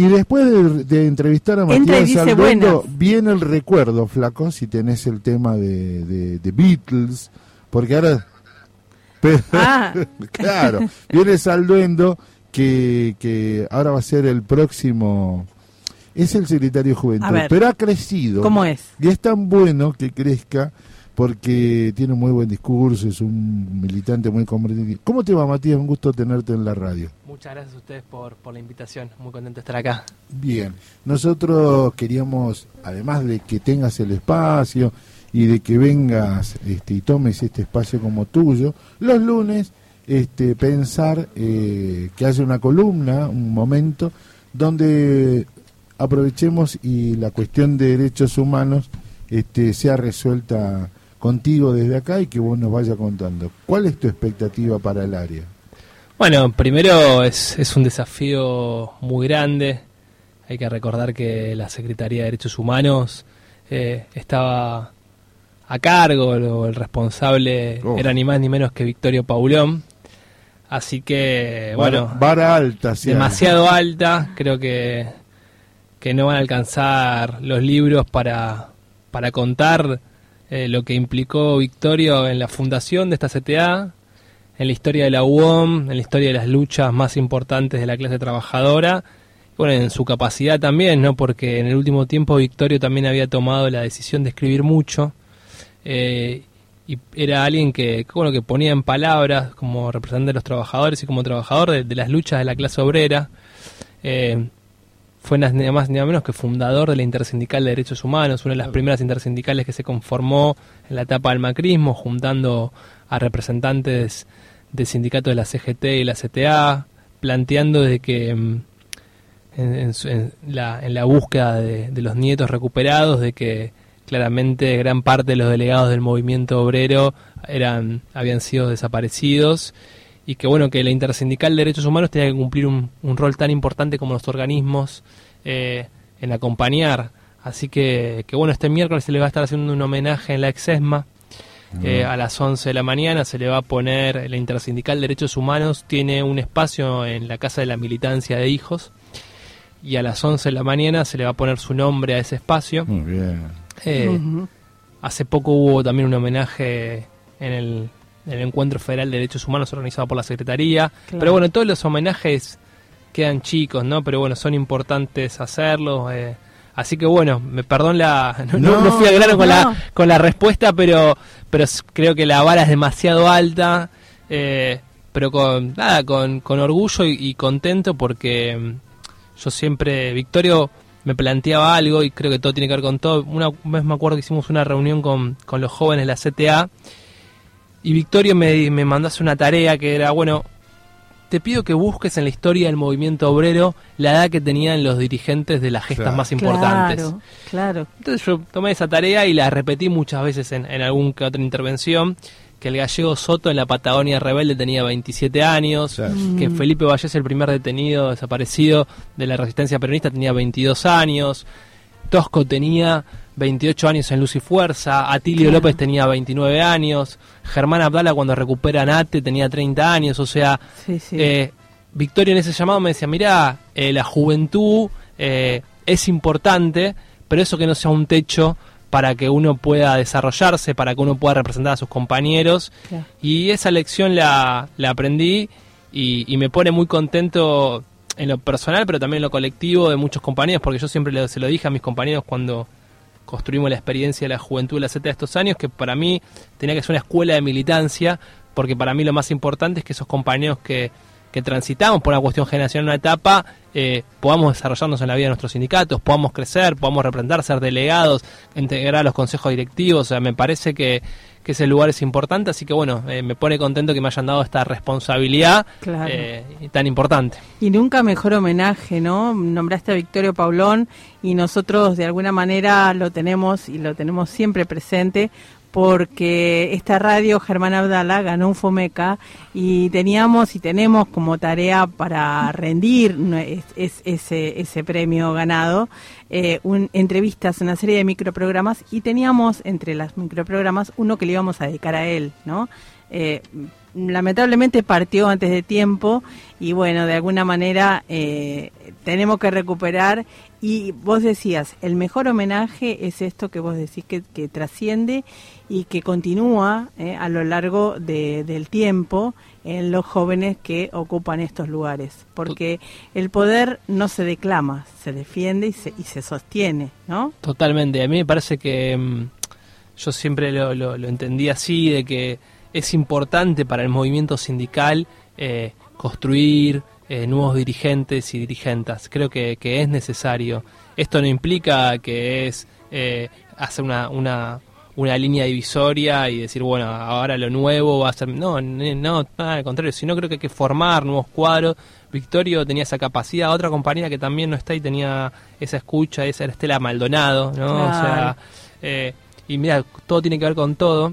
Y después de, entrevistar a Matías Alduendo, viene el recuerdo, flaco, si tenés el tema de, de, Beatles, porque ahora... Ah. claro, viene Salduendo, que, que ahora va a ser el próximo... Es el secretario de Juventud, pero ha crecido. ¿Cómo es? Y es tan bueno que crezca porque tiene un muy buen discurso, es un militante muy comprometido. ¿Cómo te va, Matías? Un gusto tenerte en la radio. Muchas gracias a ustedes por, por la invitación, muy contento de estar acá. Bien, nosotros queríamos, además de que tengas el espacio y de que vengas este, y tomes este espacio como tuyo, los lunes este, pensar eh, que haya una columna, un momento, donde aprovechemos y la cuestión de derechos humanos este, sea resuelta contigo desde acá y que vos nos vayas contando. ¿Cuál es tu expectativa para el área? Bueno, primero es, es un desafío muy grande. Hay que recordar que la Secretaría de Derechos Humanos eh, estaba a cargo, o el responsable oh. era ni más ni menos que Victorio Paulón. Así que, bueno, vara alta, demasiado alta. Creo que, que no van a alcanzar los libros para, para contar eh, lo que implicó Victorio en la fundación de esta CTA, en la historia de la UOM, en la historia de las luchas más importantes de la clase trabajadora, bueno, en su capacidad también, ¿no? Porque en el último tiempo Victorio también había tomado la decisión de escribir mucho eh, y era alguien que, bueno, que ponía en palabras como representante de los trabajadores y como trabajador de, las luchas de la clase obrera. Eh, fue nada más ni nada menos que fundador de la Intersindical de Derechos Humanos, una de las primeras intersindicales que se conformó en la etapa del macrismo, juntando a representantes de sindicatos de la CGT y la CTA, planteando de que mm, en, la, búsqueda de, los nietos recuperados, de que claramente gran parte de los delegados del movimiento obrero eran habían sido desaparecidos y que bueno que la intersindical de derechos humanos tenía que cumplir un, rol tan importante como los organismos eh, en acompañar. Así que, que, bueno este miércoles se le va a estar haciendo un homenaje en la exesma eh, a las 11 de la mañana. Se le va a poner la intersindical de derechos humanos tiene un espacio en la casa de la militancia de hijos y a las 11 de la mañana se le va a poner su nombre a ese espacio. Muy bien. Eh, hace poco hubo también un homenaje en el el Encuentro Federal de Derechos Humanos organizado por la Secretaría. Pero bueno, todos los homenajes quedan chicos, ¿no? Pero bueno, son importantes hacerlos. Eh. así que bueno, me perdón la no, fui al grano con la con la respuesta, pero pero creo que la vara es demasiado alta. Eh, pero con nada, con, con orgullo y, contento porque mm, yo siempre, Victorio me planteaba algo y creo que todo tiene que ver con todo. Una vez me acuerdo que hicimos una reunión con, con los jóvenes de la CTA y Victorio me, me mandase una tarea que era, bueno, te pido que busques en la historia del movimiento obrero la edad que tenían los dirigentes de las gestas más importantes. Claro, claro. Entonces yo tomé esa tarea y la repetí muchas veces en, en algún que otra intervención, que el gallego Soto en la Patagonia Rebelde tenía 27 años, que mm. Felipe Vallés, el primer detenido desaparecido de la resistencia peronista, tenía 22 años, Tosco tenía 28 años en Luz y Fuerza, Atilio López tenía 29 años, Germán Abdala cuando recupera Nate tenía 30 años, o sea, eh, Victoria en ese llamado me decía, mira, eh, la juventud eh, es importante, pero eso que no sea un techo para que uno pueda desarrollarse, para que uno pueda representar a sus compañeros. Y esa lección la, la aprendí y, y, me pone muy contento en lo personal, pero también en lo colectivo de muchos compañeros, porque yo siempre se lo dije a mis compañeros cuando construimos la experiencia de la juventud de la Z de estos años, que para mí tenía que ser una escuela de militancia, porque para mí lo más importante es que esos compañeros que, que transitamos por una cuestión generacional una etapa, eh, podamos desarrollarnos en la vida de nuestros sindicatos, podamos crecer, podamos representar, ser delegados, integrar a los consejos directivos, o sea, me parece que, que ese lugar es importante, así que bueno, eh, me pone contento que me hayan dado esta responsabilidad eh, tan importante. Y nunca mejor homenaje, ¿no? Nombraste a Victorio Paulón y nosotros de alguna manera lo tenemos y lo tenemos siempre presente porque esta radio Germán Abdala ganó un Fomeca y teníamos y tenemos como tarea para rendir ese, ese premio ganado eh, un, entrevistas, una serie de microprogramas y teníamos entre las microprogramas uno que le íbamos a dedicar a él, ¿no? eh, lamentablemente partió antes de tiempo y bueno, de alguna manera eh, tenemos que recuperar y vos decías, el mejor homenaje es esto que vos decís que, trasciende y que continúa eh, a lo largo del tiempo en los jóvenes que ocupan estos lugares, porque el poder no se declama, se defiende y se, y se sostiene, ¿no? Totalmente, a mí me parece que mm, yo siempre lo, lo, lo entendí así, de que es importante para el movimiento sindical eh, construir eh, nuevos dirigentes y dirigentas. Creo que, es necesario. Esto no implica que es eh, hacer una, una, una, línea divisoria y decir, bueno, ahora lo nuevo va a ser... No, no, al contrario, sino creo que hay que formar nuevos cuadros. Victorio tenía esa capacidad, otra compañía que también no está y tenía esa escucha, esa era Estela Maldonado, ¿no? O sea, y mira, todo tiene que ver con todo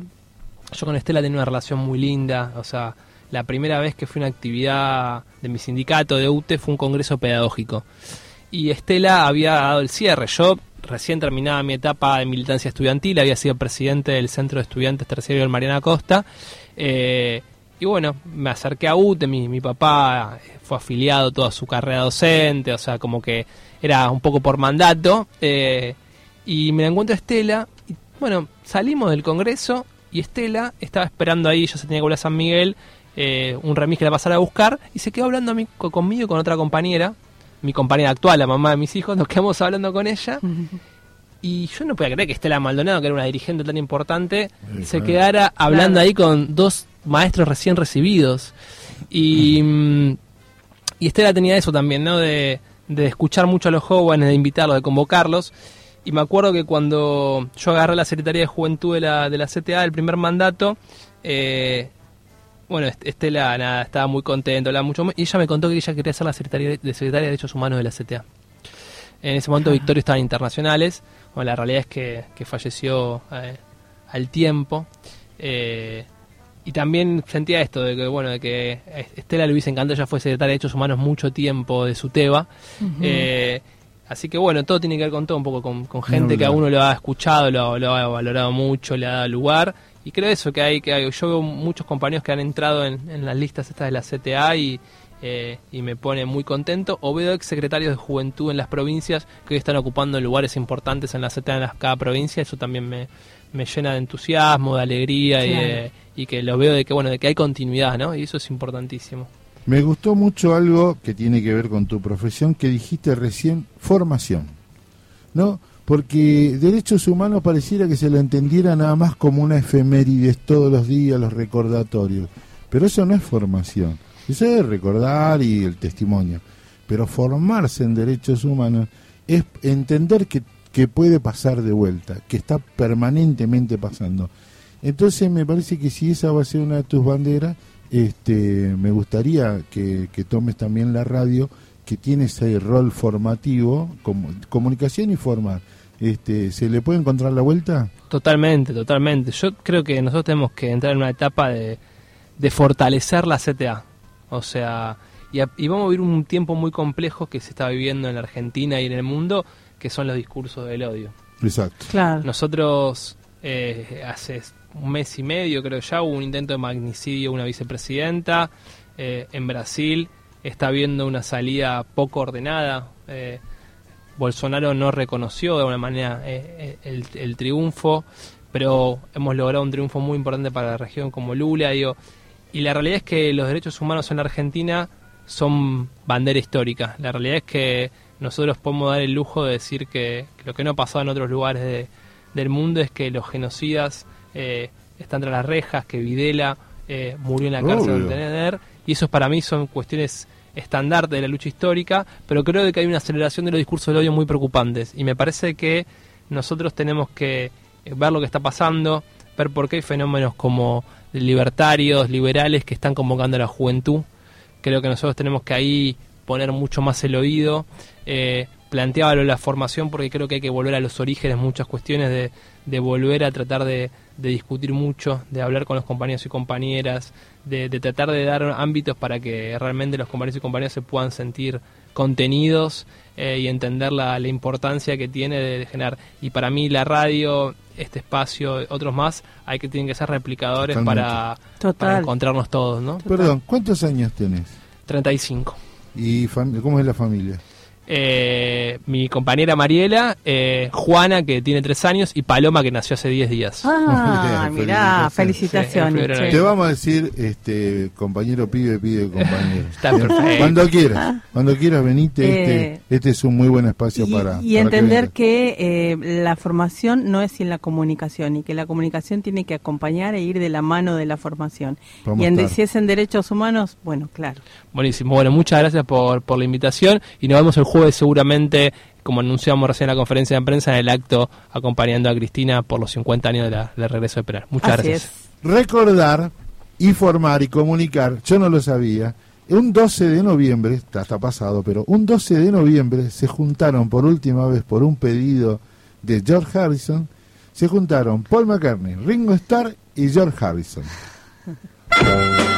yo con Estela tenía una relación muy linda, o sea, la primera vez que fui a una actividad de mi sindicato de UTE fue un congreso pedagógico. Y Estela había dado el cierre. Yo recién terminaba mi etapa de militancia estudiantil, había sido presidente del Centro de Estudiantes Terciario del Mariana Costa. Eh, y bueno, me acerqué a UTE, mi, mi papá fue afiliado toda su carrera docente, o sea, como que era un poco por mandato. Eh, y me encuentro a Estela, y bueno, salimos del congreso y Estela estaba esperando ahí, ya se tenía que volver a San Miguel, eh, un remis que la pasara a buscar, y se quedó hablando a mí, conmigo y con otra compañera, mi compañera actual, la mamá de mis hijos, nos quedamos hablando con ella. Y yo no podía creer que Estela Maldonado, que era una dirigente tan importante, se quedara hablando ahí con dos maestros recién recibidos. Y, mm, y Estela tenía eso también, ¿no? De, de escuchar mucho a los jóvenes, de invitarlos, de convocarlos. Y me acuerdo que cuando yo agarré la Secretaría de Juventud de la, de la CTA, el primer mandato, eh, bueno, Estela nada, estaba muy contento, hablaba mucho y ella me contó que ella quería ser la Secretaria de, Secretaria de Derechos Humanos de la CTA. En ese momento Victorio estaba en internacionales, bueno, la realidad es que, falleció eh, al tiempo. Eh, y también sentía esto de que bueno de que Estela le hubiese encantado ella fue secretaria de derechos humanos mucho tiempo de su teba Así que bueno, todo tiene que ver con todo, un poco con, gente que a uno lo ha escuchado, lo, lo, ha valorado mucho, le ha dado lugar. Y creo eso, que hay, que yo veo muchos compañeros que han entrado en, las listas estas de la CTA y, eh, y me pone muy contento. O veo ex secretarios de juventud en las provincias que hoy están ocupando lugares importantes en la CTA en cada provincia. Eso también me, me llena de entusiasmo, de alegría y, y que lo veo de que, bueno, de que hay continuidad, ¿no? Y eso es importantísimo. Me gustó mucho algo que tiene que ver con tu profesión que dijiste recién, formación. ¿No? Porque derechos humanos pareciera que se lo entendiera nada más como una efemérides todos los días, los recordatorios. Pero eso no es formación. Eso es recordar y el testimonio. Pero formarse en derechos humanos es entender que, que puede pasar de vuelta, que está permanentemente pasando. Entonces me parece que si esa va a ser una de tus banderas, este, me gustaría que, tomes también la radio, que tiene ese rol formativo, como, comunicación y formar. Este, ¿Se le puede encontrar la vuelta? Totalmente, totalmente. Yo creo que nosotros tenemos que entrar en una etapa de, fortalecer la CTA. O sea, y, vamos a vivir un tiempo muy complejo que se está viviendo en la Argentina y en el mundo, que son los discursos del odio. Exacto. Claro. Nosotros eh, hace un mes y medio, creo ya, hubo un intento de magnicidio de una vicepresidenta. Eh, en Brasil está habiendo una salida poco ordenada. Eh, Bolsonaro no reconoció de alguna manera eh, el, triunfo, pero hemos logrado un triunfo muy importante para la región como Lula. Digo, y la realidad es que los derechos humanos en la Argentina son bandera histórica. La realidad es que nosotros podemos dar el lujo de decir que, lo que no ha pasado en otros lugares del mundo es que los genocidas eh, está entre las rejas, que Videla eh, murió en la cárcel de tener, y eso para mí son cuestiones estandarte de la lucha histórica, pero creo que hay una aceleración de los discursos del odio muy preocupantes, y me parece que nosotros tenemos que ver lo que está pasando, ver por qué hay fenómenos como libertarios, liberales que están convocando a la juventud. Creo que nosotros tenemos que ahí poner mucho más el oído. Eh, planteaba lo de la formación porque creo que hay que volver a los orígenes, muchas cuestiones de, de volver a tratar de, de, discutir mucho, de hablar con los compañeros y compañeras, de, de, tratar de dar ámbitos para que realmente los compañeros y compañeras se puedan sentir contenidos eh, y entender la, la, importancia que tiene de, generar. Y para mí la radio este espacio, otros más, hay que tienen que ser replicadores Totalmente. para, Total. para encontrarnos todos, ¿no? Perdón, ¿cuántos años tenés? 35. ¿Y cómo es la familia? Eh, mi compañera Mariela, eh, Juana, que tiene 3 años, y Paloma, que nació hace 10 días. Ah, mirá, felicitaciones. Te vamos a decir, este, compañero pibe, pibe, compañero. Está perfecto. Cuando quieras, cuando quieras venite, Eh, este, este es un muy buen espacio y, para... y para entender que, eh, la formación no es sin la comunicación y que la comunicación tiene que acompañar e ir de la mano de la formación. Vamos y en, si es en derechos humanos, bueno, claro. Buenísimo. Bueno, muchas gracias por, por la invitación y nos vemos el jueves seguramente, como anunciamos recién en la conferencia de prensa, en el acto acompañando a Cristina por los 50 años de la, del regreso de Penal. Muchas Así gracias. es. recordar, informar y comunicar, yo no lo sabía, un 12 de noviembre, está, está pasado, pero un 12 de noviembre se juntaron por última vez por un pedido de George Harrison, se juntaron Paul McCartney, Ringo Starr y George Harrison.